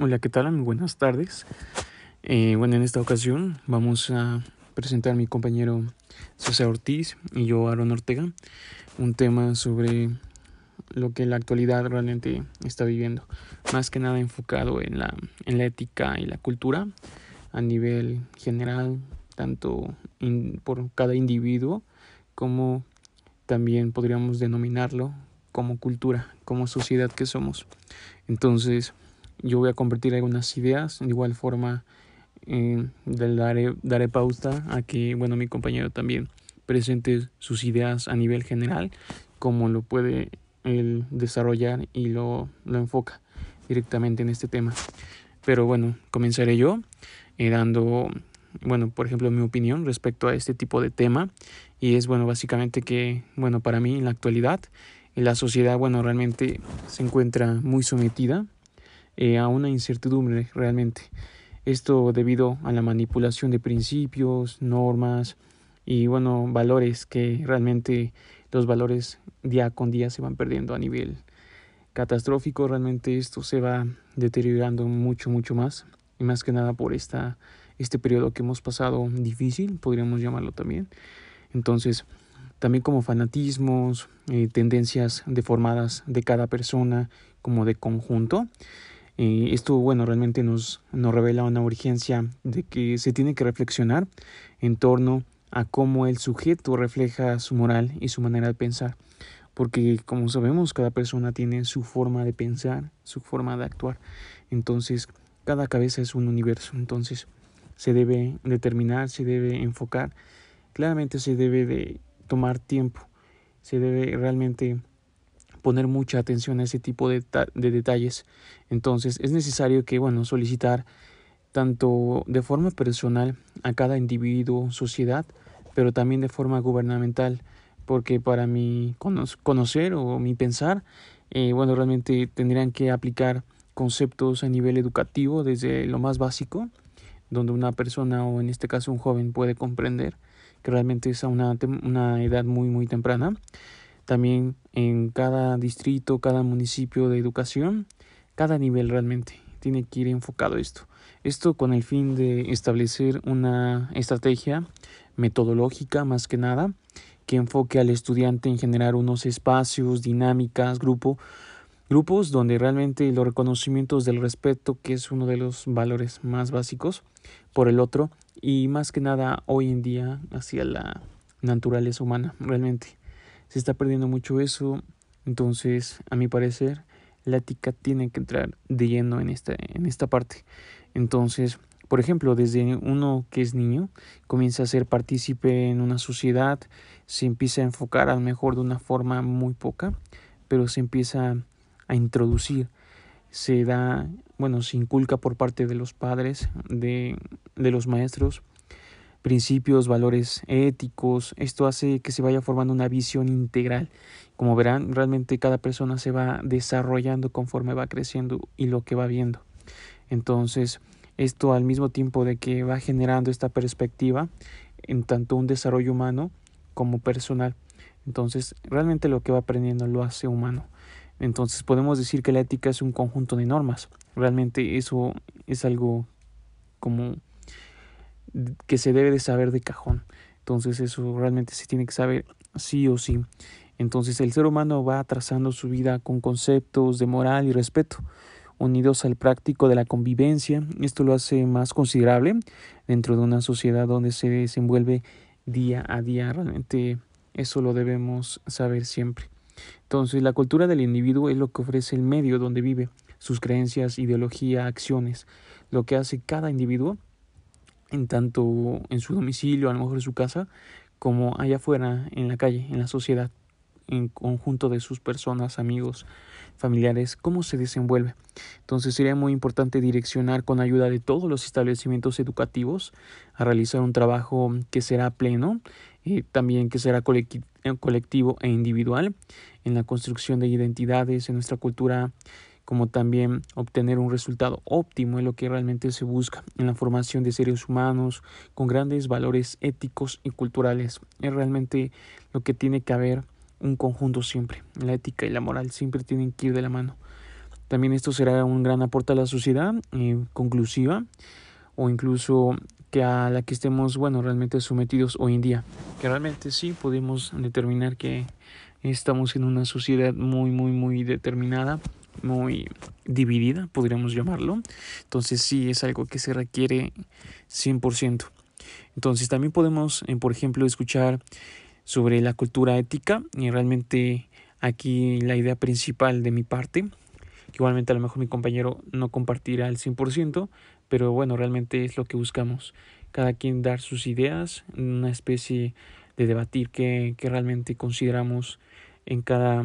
Hola, ¿qué tal? Buenas tardes. Eh, bueno, en esta ocasión vamos a presentar a mi compañero César Ortiz y yo, Aaron Ortega, un tema sobre lo que la actualidad realmente está viviendo. Más que nada enfocado en la, en la ética y la cultura a nivel general, tanto por cada individuo como también podríamos denominarlo como cultura, como sociedad que somos. Entonces, yo voy a compartir algunas ideas, de igual forma eh, daré, daré pausa a que bueno mi compañero también presente sus ideas a nivel general, cómo lo puede él desarrollar y lo, lo enfoca directamente en este tema. Pero bueno, comenzaré yo eh, dando, bueno, por ejemplo, mi opinión respecto a este tipo de tema. Y es, bueno, básicamente que, bueno, para mí en la actualidad, la sociedad, bueno, realmente se encuentra muy sometida eh, a una incertidumbre realmente. Esto debido a la manipulación de principios, normas y bueno, valores que realmente los valores día con día se van perdiendo a nivel catastrófico. Realmente esto se va deteriorando mucho, mucho más. Y más que nada por esta, este periodo que hemos pasado difícil, podríamos llamarlo también. Entonces, también como fanatismos, eh, tendencias deformadas de cada persona como de conjunto, esto, bueno, realmente nos, nos revela una urgencia de que se tiene que reflexionar en torno a cómo el sujeto refleja su moral y su manera de pensar. Porque, como sabemos, cada persona tiene su forma de pensar, su forma de actuar. Entonces, cada cabeza es un universo. Entonces, se debe determinar, se debe enfocar. Claramente se debe de tomar tiempo. Se debe realmente poner mucha atención a ese tipo de, de detalles. Entonces es necesario que, bueno, solicitar tanto de forma personal a cada individuo, sociedad, pero también de forma gubernamental, porque para mi conocer o mi pensar, eh, bueno, realmente tendrían que aplicar conceptos a nivel educativo desde lo más básico, donde una persona o en este caso un joven puede comprender que realmente es a una, una edad muy muy temprana también en cada distrito, cada municipio de educación, cada nivel realmente tiene que ir enfocado esto. Esto con el fin de establecer una estrategia metodológica más que nada que enfoque al estudiante en generar unos espacios, dinámicas, grupo, grupos donde realmente los reconocimientos del respeto, que es uno de los valores más básicos, por el otro y más que nada hoy en día hacia la naturaleza humana realmente se está perdiendo mucho eso. Entonces, a mi parecer, la ética tiene que entrar de lleno en esta, en esta parte. Entonces, por ejemplo, desde uno que es niño, comienza a ser partícipe en una sociedad, se empieza a enfocar a lo mejor de una forma muy poca, pero se empieza a introducir, se da, bueno, se inculca por parte de los padres, de, de los maestros, principios, valores éticos. Esto hace que se vaya formando una visión integral. Como verán, realmente cada persona se va desarrollando conforme va creciendo y lo que va viendo. Entonces, esto al mismo tiempo de que va generando esta perspectiva en tanto un desarrollo humano como personal. Entonces, realmente lo que va aprendiendo lo hace humano. Entonces, podemos decir que la ética es un conjunto de normas. Realmente eso es algo como que se debe de saber de cajón. Entonces eso realmente se tiene que saber sí o sí. Entonces el ser humano va trazando su vida con conceptos de moral y respeto, unidos al práctico de la convivencia. Esto lo hace más considerable dentro de una sociedad donde se desenvuelve día a día. Realmente eso lo debemos saber siempre. Entonces la cultura del individuo es lo que ofrece el medio donde vive, sus creencias, ideología, acciones, lo que hace cada individuo en tanto en su domicilio, a lo mejor en su casa, como allá afuera, en la calle, en la sociedad, en conjunto de sus personas, amigos, familiares, cómo se desenvuelve. Entonces sería muy importante direccionar con ayuda de todos los establecimientos educativos a realizar un trabajo que será pleno, y también que será colectivo e individual en la construcción de identidades en nuestra cultura como también obtener un resultado óptimo en lo que realmente se busca en la formación de seres humanos con grandes valores éticos y culturales. Es realmente lo que tiene que haber un conjunto siempre. La ética y la moral siempre tienen que ir de la mano. También esto será un gran aporte a la sociedad, eh, conclusiva, o incluso que a la que estemos, bueno, realmente sometidos hoy en día. Que realmente sí podemos determinar que estamos en una sociedad muy, muy, muy determinada, muy dividida, podríamos llamarlo. Entonces sí es algo que se requiere 100%. Entonces también podemos, eh, por ejemplo, escuchar sobre la cultura ética y realmente aquí la idea principal de mi parte, que igualmente a lo mejor mi compañero no compartirá al 100%, pero bueno, realmente es lo que buscamos. Cada quien dar sus ideas, una especie de debatir que, que realmente consideramos en cada,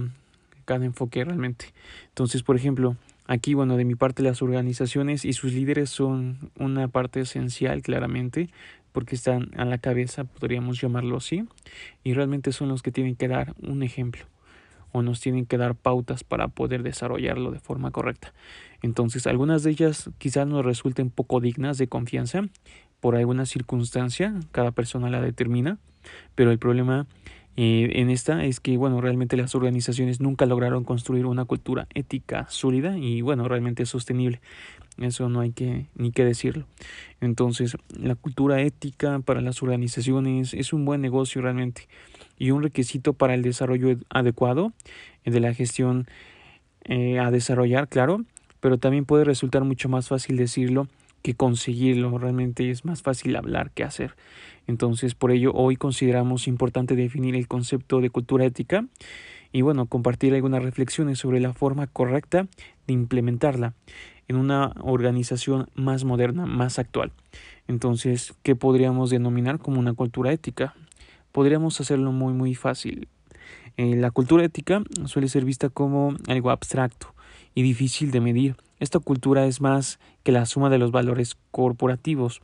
cada enfoque realmente. Entonces, por ejemplo, aquí, bueno, de mi parte las organizaciones y sus líderes son una parte esencial claramente porque están a la cabeza, podríamos llamarlo así, y realmente son los que tienen que dar un ejemplo o nos tienen que dar pautas para poder desarrollarlo de forma correcta. Entonces, algunas de ellas quizás nos resulten poco dignas de confianza por alguna circunstancia, cada persona la determina, pero el problema eh, en esta es que, bueno, realmente las organizaciones nunca lograron construir una cultura ética sólida y, bueno, realmente sostenible. Eso no hay que ni que decirlo. Entonces, la cultura ética para las organizaciones es un buen negocio realmente y un requisito para el desarrollo adecuado de la gestión eh, a desarrollar, claro, pero también puede resultar mucho más fácil decirlo que conseguirlo. Realmente es más fácil hablar que hacer. Entonces, por ello, hoy consideramos importante definir el concepto de cultura ética y, bueno, compartir algunas reflexiones sobre la forma correcta de implementarla en una organización más moderna, más actual. Entonces, ¿qué podríamos denominar como una cultura ética? Podríamos hacerlo muy, muy fácil. Eh, la cultura ética suele ser vista como algo abstracto y difícil de medir esta cultura es más que la suma de los valores corporativos,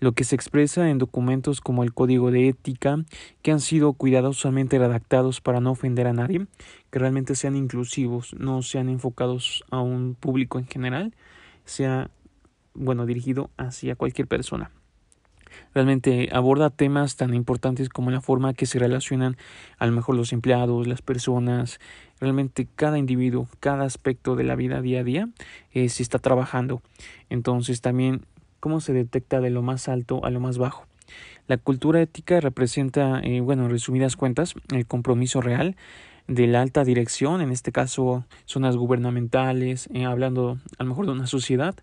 lo que se expresa en documentos como el Código de Ética, que han sido cuidadosamente redactados para no ofender a nadie, que realmente sean inclusivos, no sean enfocados a un público en general, sea bueno dirigido hacia cualquier persona. Realmente aborda temas tan importantes como la forma que se relacionan a lo mejor los empleados, las personas, realmente cada individuo, cada aspecto de la vida día a día eh, se está trabajando. Entonces también cómo se detecta de lo más alto a lo más bajo. La cultura ética representa, eh, bueno, en resumidas cuentas, el compromiso real de la alta dirección, en este caso zonas gubernamentales, eh, hablando a lo mejor de una sociedad,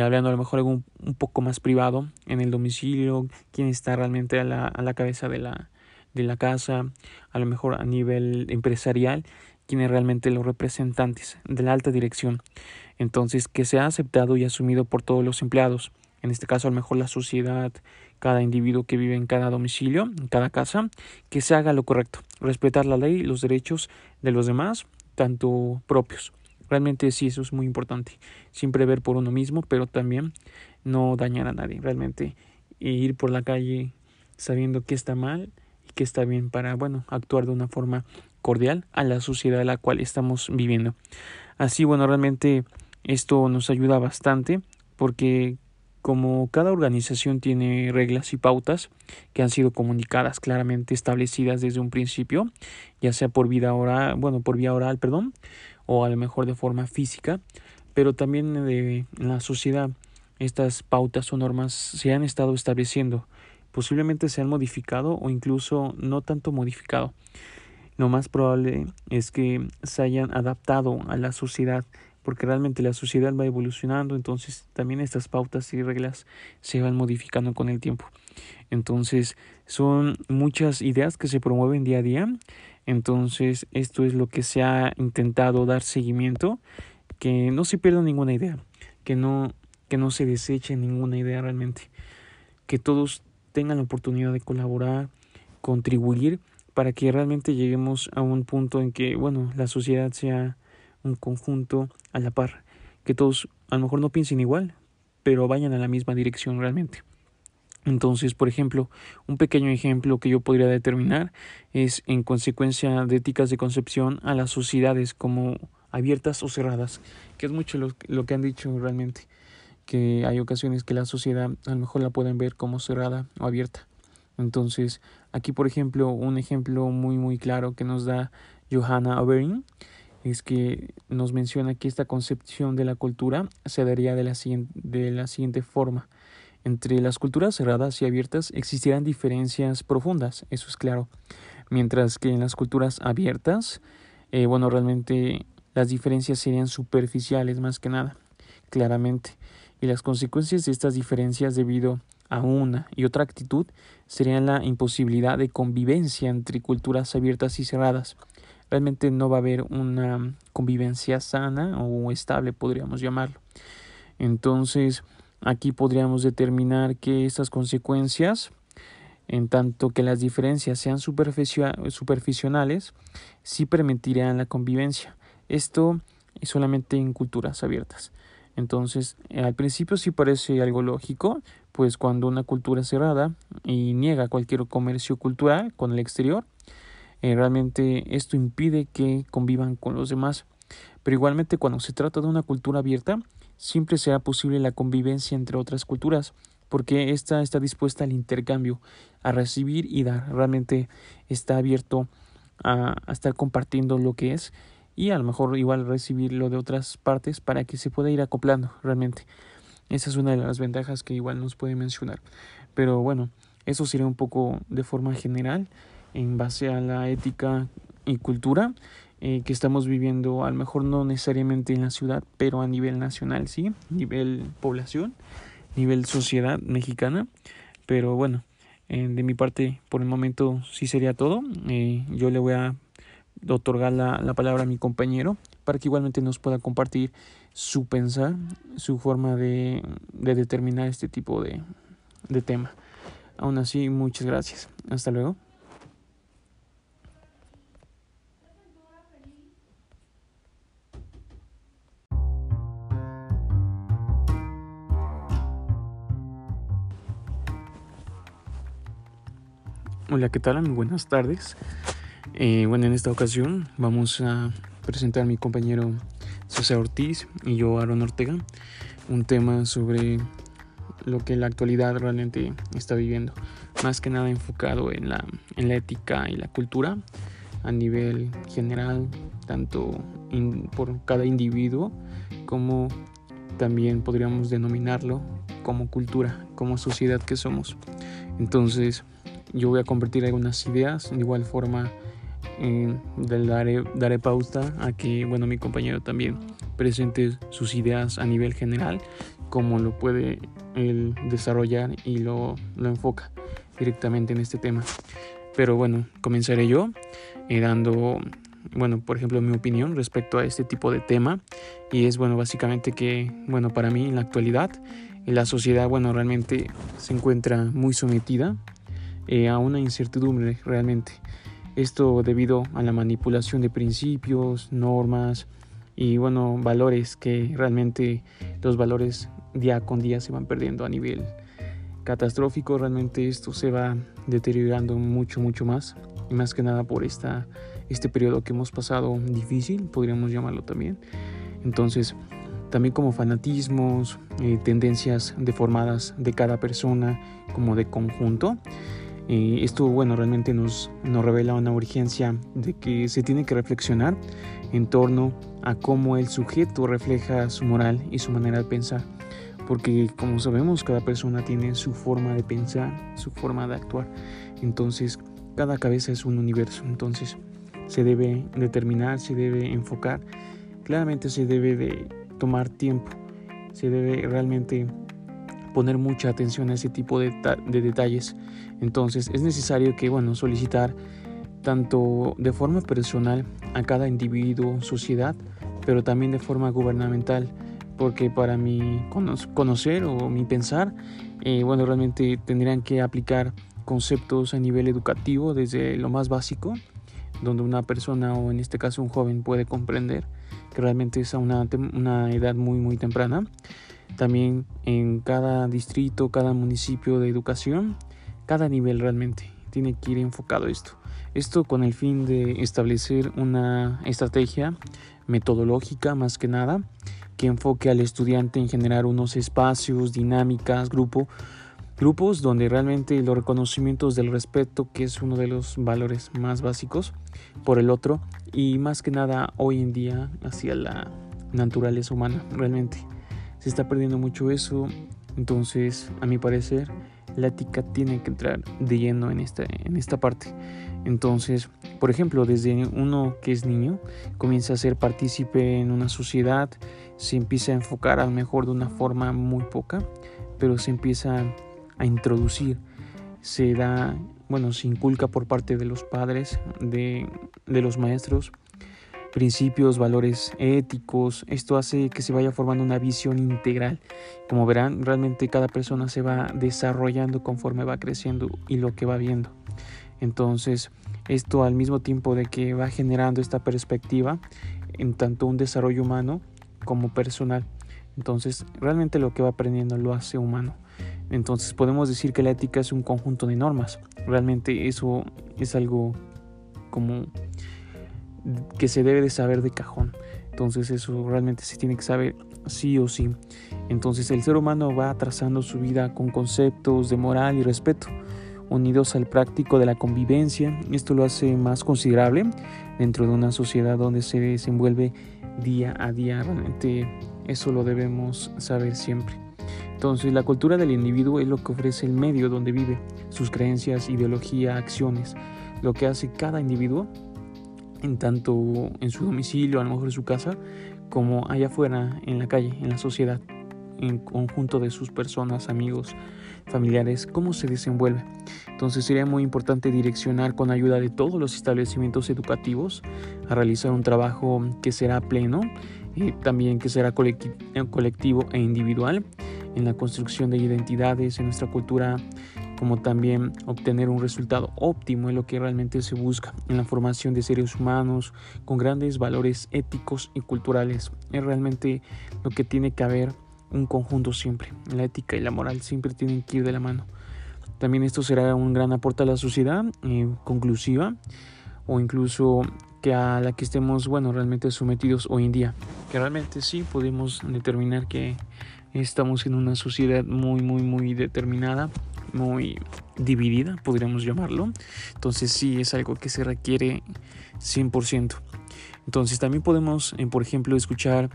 hablando a lo mejor algo un, poco más privado, en el domicilio, quién está realmente a la, a la cabeza de la, de la casa, a lo mejor a nivel empresarial, quienes realmente los representantes de la alta dirección. Entonces, que sea aceptado y asumido por todos los empleados, en este caso a lo mejor la sociedad, cada individuo que vive en cada domicilio, en cada casa, que se haga lo correcto, respetar la ley, los derechos de los demás, tanto propios. Realmente sí, eso es muy importante. Siempre ver por uno mismo, pero también no dañar a nadie. Realmente ir por la calle sabiendo que está mal que está bien para, bueno, actuar de una forma cordial a la sociedad en la cual estamos viviendo. Así, bueno, realmente esto nos ayuda bastante porque como cada organización tiene reglas y pautas que han sido comunicadas claramente establecidas desde un principio, ya sea por vida oral, bueno, por vía oral, perdón, o a lo mejor de forma física, pero también de la sociedad estas pautas o normas se han estado estableciendo posiblemente se han modificado o incluso no tanto modificado. Lo más probable es que se hayan adaptado a la sociedad porque realmente la sociedad va evolucionando, entonces también estas pautas y reglas se van modificando con el tiempo. Entonces son muchas ideas que se promueven día a día, entonces esto es lo que se ha intentado dar seguimiento, que no se pierda ninguna idea, que no, que no se deseche ninguna idea realmente, que todos tengan la oportunidad de colaborar, contribuir para que realmente lleguemos a un punto en que, bueno, la sociedad sea un conjunto a la par, que todos a lo mejor no piensen igual, pero vayan a la misma dirección realmente. Entonces, por ejemplo, un pequeño ejemplo que yo podría determinar es en consecuencia de éticas de concepción a las sociedades como abiertas o cerradas, que es mucho lo, lo que han dicho realmente que hay ocasiones que la sociedad a lo mejor la pueden ver como cerrada o abierta. Entonces, aquí por ejemplo, un ejemplo muy muy claro que nos da Johanna Oberin es que nos menciona que esta concepción de la cultura se daría de la, de la siguiente forma. Entre las culturas cerradas y abiertas existirán diferencias profundas, eso es claro, mientras que en las culturas abiertas, eh, bueno, realmente las diferencias serían superficiales más que nada, claramente, y las consecuencias de estas diferencias debido a una y otra actitud serían la imposibilidad de convivencia entre culturas abiertas y cerradas. Realmente no va a haber una convivencia sana o estable, podríamos llamarlo. Entonces, aquí podríamos determinar que estas consecuencias, en tanto que las diferencias sean superficiales, sí permitirían la convivencia. Esto es solamente en culturas abiertas. Entonces, al principio sí parece algo lógico, pues cuando una cultura es cerrada y niega cualquier comercio cultural con el exterior, eh, realmente esto impide que convivan con los demás. Pero igualmente cuando se trata de una cultura abierta, siempre será posible la convivencia entre otras culturas, porque ésta está dispuesta al intercambio, a recibir y dar. Realmente está abierto a, a estar compartiendo lo que es y a lo mejor igual recibirlo de otras partes para que se pueda ir acoplando realmente. Esa es una de las ventajas que igual nos puede mencionar. Pero bueno, eso sería un poco de forma general en base a la ética y cultura eh, que estamos viviendo, a lo mejor no necesariamente en la ciudad, pero a nivel nacional, sí, nivel población, nivel sociedad mexicana. Pero bueno, eh, de mi parte, por el momento sí sería todo. Eh, yo le voy a otorgar la, la, palabra a mi compañero para que igualmente nos pueda compartir su pensar, su forma de, de determinar este tipo de, de tema. Aún así, muchas gracias. Hasta luego. Hola, ¿qué tal? Muy buenas tardes. Eh, bueno, en esta ocasión vamos a presentar a mi compañero José Ortiz y yo, Aaron Ortega, un tema sobre lo que la actualidad realmente está viviendo, más que nada enfocado en la, en la ética y la cultura a nivel general, tanto por cada individuo como también podríamos denominarlo como cultura, como sociedad que somos. Entonces, yo voy a compartir algunas ideas, de igual forma eh, daré, daré a que bueno mi compañero también presente sus ideas a nivel general cómo lo puede él desarrollar y lo, lo enfoca directamente en este tema. Pero bueno comenzaré yo eh, dando bueno por ejemplo mi opinión respecto a este tipo de tema. Y es bueno básicamente que bueno para mí en la actualidad la sociedad bueno realmente se encuentra muy sometida eh, a una incertidumbre realmente esto debido a la manipulación de principios, normas y bueno, valores que realmente los valores día con día se van perdiendo a nivel catastrófico. Realmente esto se va deteriorando mucho, mucho más. Y más que nada por esta, este periodo que hemos pasado difícil, podríamos llamarlo también. Entonces, también como fanatismos, eh, tendencias deformadas de cada persona como de conjunto esto, bueno, realmente nos, nos revela una urgencia de que se tiene que reflexionar en torno a cómo el sujeto refleja su moral y su manera de pensar. Porque como sabemos, cada persona tiene su forma de pensar, su forma de actuar. Entonces, cada cabeza es un universo. Entonces, se debe determinar, se debe enfocar. Claramente se debe de tomar tiempo. Se debe realmente poner mucha atención a ese tipo de, detalles. Entonces es necesario que, bueno, solicitar tanto de forma personal a cada individuo, sociedad, pero también de forma gubernamental, porque para mi conocer o mi pensar, eh, bueno, realmente tendrían que aplicar conceptos a nivel educativo desde lo más básico, donde una persona o en este caso un joven puede comprender que realmente es a una, una edad muy muy temprana también en cada distrito, cada municipio de educación, cada nivel realmente tiene que ir enfocado esto. Esto con el fin de establecer una estrategia metodológica más que nada que enfoque al estudiante en generar unos espacios, dinámicas, grupo grupos donde realmente los reconocimientos del respeto, que es uno de los valores más básicos, por el otro, y más que nada hoy en día hacia la naturaleza humana, realmente. Se está perdiendo mucho eso, entonces, a mi parecer, la ética tiene que entrar de lleno en esta, en esta parte. Entonces, por ejemplo, desde uno que es niño, comienza a ser partícipe en una sociedad, se empieza a enfocar a lo mejor de una forma muy poca, pero se empieza a introducir, se da, bueno, se inculca por parte de los padres, de, de los maestros, principios, valores éticos. Esto hace que se vaya formando una visión integral. Como verán, realmente cada persona se va desarrollando conforme va creciendo y lo que va viendo. Entonces, esto al mismo tiempo de que va generando esta perspectiva en tanto un desarrollo humano como personal. Entonces, realmente lo que va aprendiendo lo hace humano. Entonces, podemos decir que la ética es un conjunto de normas. Realmente eso es algo como que se debe de saber de cajón. Entonces eso realmente se tiene que saber sí o sí. Entonces el ser humano va trazando su vida con conceptos de moral y respeto, unidos al práctico de la convivencia. Esto lo hace más considerable dentro de una sociedad donde se desenvuelve día a día. Realmente eso lo debemos saber siempre. Entonces la cultura del individuo es lo que ofrece el medio donde vive, sus creencias, ideología, acciones, lo que hace cada individuo en tanto en su domicilio, a lo mejor en su casa, como allá afuera, en la calle, en la sociedad, en conjunto de sus personas, amigos, familiares, cómo se desenvuelve. Entonces sería muy importante direccionar con ayuda de todos los establecimientos educativos a realizar un trabajo que será pleno, y también que será colectivo e individual en la construcción de identidades en nuestra cultura como también obtener un resultado óptimo en lo que realmente se busca en la formación de seres humanos con grandes valores éticos y culturales. Es realmente lo que tiene que haber un conjunto siempre. La ética y la moral siempre tienen que ir de la mano. También esto será un gran aporte a la sociedad eh, conclusiva o incluso que a la que estemos, bueno, realmente sometidos hoy en día. Que realmente sí podemos determinar que estamos en una sociedad muy, muy, muy determinada muy dividida, podríamos llamarlo. Entonces sí es algo que se requiere 100%. Entonces también podemos, eh, por ejemplo, escuchar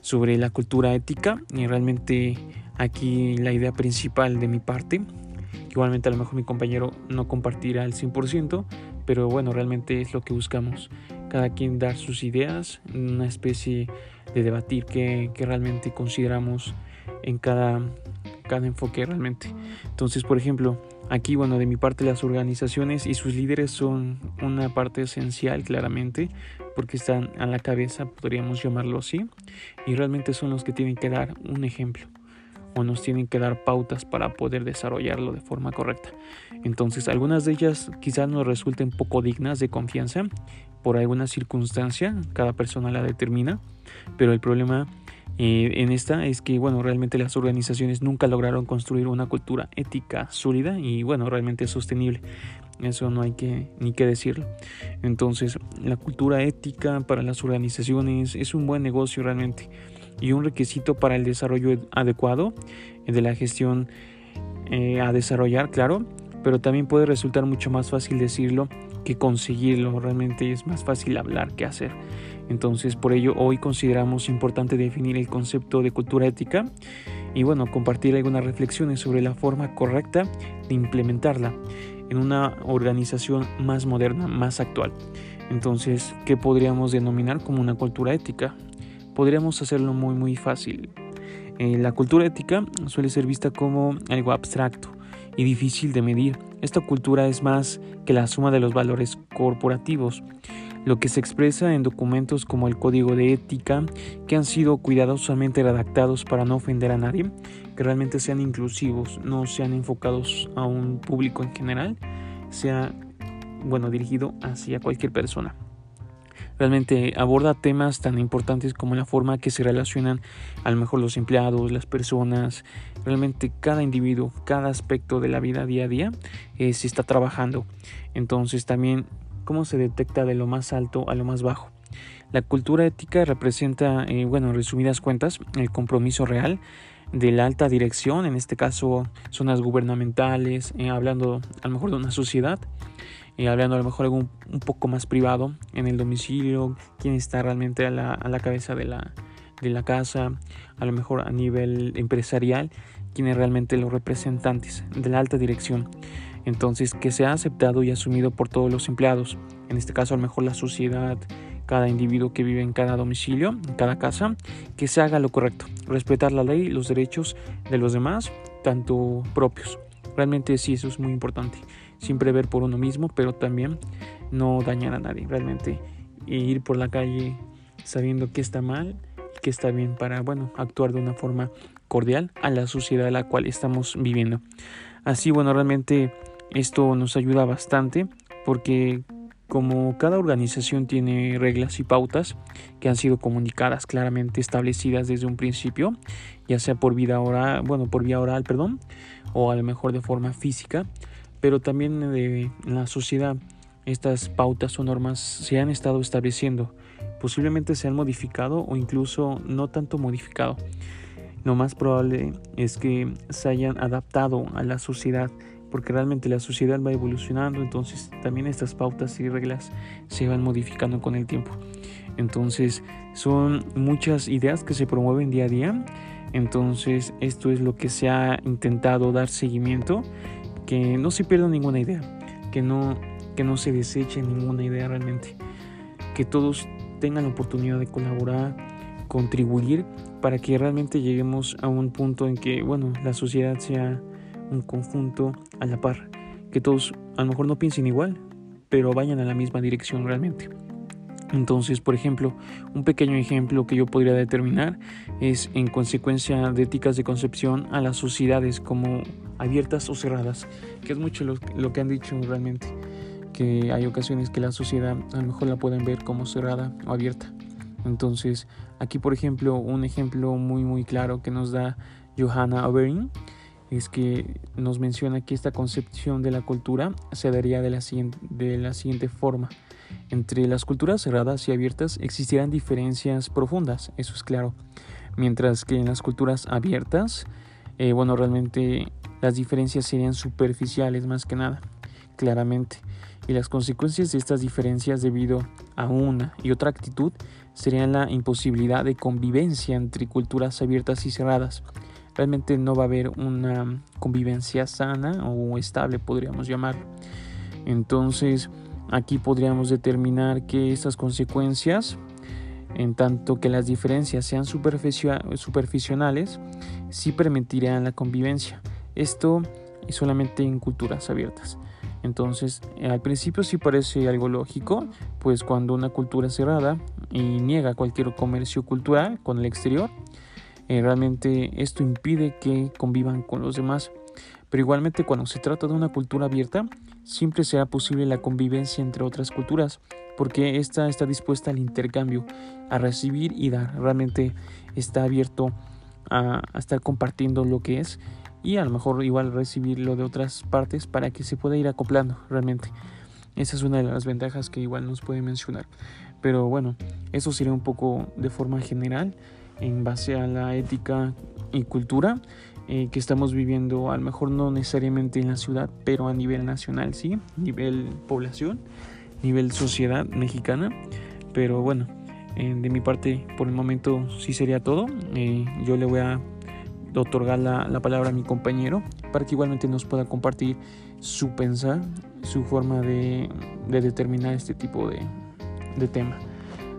sobre la cultura ética y realmente aquí la idea principal de mi parte, que igualmente a lo mejor mi compañero no compartirá al 100%, pero bueno, realmente es lo que buscamos. Cada quien dar sus ideas, una especie de debatir que, que realmente consideramos en cada cada enfoque realmente. Entonces, por ejemplo, aquí, bueno, de mi parte las organizaciones y sus líderes son una parte esencial claramente, porque están a la cabeza, podríamos llamarlo así, y realmente son los que tienen que dar un ejemplo o nos tienen que dar pautas para poder desarrollarlo de forma correcta. Entonces, algunas de ellas quizás nos resulten poco dignas de confianza por alguna circunstancia, cada persona la determina, pero el problema eh, en esta es que, bueno, realmente las organizaciones nunca lograron construir una cultura ética sólida y, bueno, realmente sostenible. Eso no hay que ni que decirlo. Entonces, la cultura ética para las organizaciones es un buen negocio realmente y un requisito para el desarrollo adecuado de la gestión eh, a desarrollar, claro, pero también puede resultar mucho más fácil decirlo que conseguirlo. Realmente es más fácil hablar que hacer. Entonces, por ello, hoy consideramos importante definir el concepto de cultura ética y, bueno, compartir algunas reflexiones sobre la forma correcta de implementarla en una organización más moderna, más actual. Entonces, ¿qué podríamos denominar como una cultura ética? Podríamos hacerlo muy, muy fácil. Eh, la cultura ética suele ser vista como algo abstracto y difícil de medir. Esta cultura es más que la suma de los valores corporativos lo que se expresa en documentos como el Código de Ética, que han sido cuidadosamente redactados para no ofender a nadie, que realmente sean inclusivos, no sean enfocados a un público en general, sea bueno dirigido hacia cualquier persona. Realmente aborda temas tan importantes como la forma que se relacionan a lo mejor los empleados, las personas, realmente cada individuo, cada aspecto de la vida día a día eh, se está trabajando. Entonces también cómo se detecta de lo más alto a lo más bajo. La cultura ética representa, eh, bueno, en resumidas cuentas, el compromiso real de la alta dirección, en este caso zonas gubernamentales, eh, hablando a lo mejor de una sociedad, eh, hablando a lo mejor algo un, poco más privado en el domicilio, quién está realmente a la, a la cabeza de la, de la casa, a lo mejor a nivel empresarial, quiénes realmente los representantes de la alta dirección. Entonces, que sea aceptado y asumido por todos los empleados, en este caso a lo mejor la sociedad, cada individuo que vive en cada domicilio, en cada casa, que se haga lo correcto, respetar la ley, los derechos de los demás, tanto propios. Realmente sí, eso es muy importante. Siempre ver por uno mismo, pero también no dañar a nadie. Realmente ir por la calle sabiendo que está mal y que está bien para, bueno, actuar de una forma cordial a la sociedad en la cual estamos viviendo. Así, bueno, realmente esto nos ayuda bastante porque como cada organización tiene reglas y pautas que han sido comunicadas claramente establecidas desde un principio, ya sea por vida oral, bueno, por vía oral, perdón, o a lo mejor de forma física, pero también de la sociedad estas pautas o normas se han estado estableciendo, posiblemente se han modificado o incluso no tanto modificado. Lo más probable es que se hayan adaptado a la sociedad porque realmente la sociedad va evolucionando, entonces también estas pautas y reglas se van modificando con el tiempo. Entonces son muchas ideas que se promueven día a día, entonces esto es lo que se ha intentado dar seguimiento, que no se pierda ninguna idea, que no, que no se deseche ninguna idea realmente, que todos tengan la oportunidad de colaborar, contribuir para que realmente lleguemos a un punto en que, bueno, la sociedad sea un conjunto a la par, que todos a lo mejor no piensen igual, pero vayan a la misma dirección realmente. Entonces, por ejemplo, un pequeño ejemplo que yo podría determinar es en consecuencia de éticas de concepción a las sociedades como abiertas o cerradas, que es mucho lo, que han dicho realmente, que hay ocasiones que la sociedad a lo mejor la pueden ver como cerrada o abierta. Entonces, aquí por ejemplo, un ejemplo muy muy claro que nos da Johanna Oberin es que nos menciona que esta concepción de la cultura se daría de la siguiente, forma. Entre las culturas cerradas y abiertas existirán diferencias profundas, eso es claro. Mientras que en las culturas abiertas, eh, bueno, realmente las diferencias serían superficiales más que nada, claramente. Y las consecuencias de estas diferencias debido a una y otra actitud serían la imposibilidad de convivencia entre culturas abiertas y cerradas realmente no va a haber una convivencia sana o estable, podríamos llamarlo. Entonces, aquí podríamos determinar que estas consecuencias, en tanto que las diferencias sean superficiales, sí permitirían la convivencia. Esto es solamente en culturas abiertas. Entonces, al principio sí parece algo lógico, pues cuando una cultura cerrada y niega cualquier comercio cultural con el exterior, eh, realmente esto impide que convivan con los demás. Pero igualmente cuando se trata de una cultura abierta, siempre será posible la convivencia entre otras culturas, porque esta está dispuesta al intercambio, a recibir y dar. Realmente está abierto a, a estar compartiendo lo que es y a lo mejor igual recibir lo de otras partes para que se pueda ir acoplando realmente. Esa es una de las ventajas que igual nos puede mencionar. Pero bueno, eso sería un poco de forma general en base a la ética y cultura eh, que estamos viviendo, a lo mejor no necesariamente en la ciudad, pero a nivel nacional, sí, nivel población, nivel sociedad mexicana. Pero bueno, eh, de mi parte, por el momento sí sería todo. Eh, yo le voy a otorgar la, la, palabra a mi compañero para que igualmente nos pueda compartir su pensar, su forma de, de determinar este tipo de, de tema.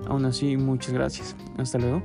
Aún así, muchas gracias. Hasta luego.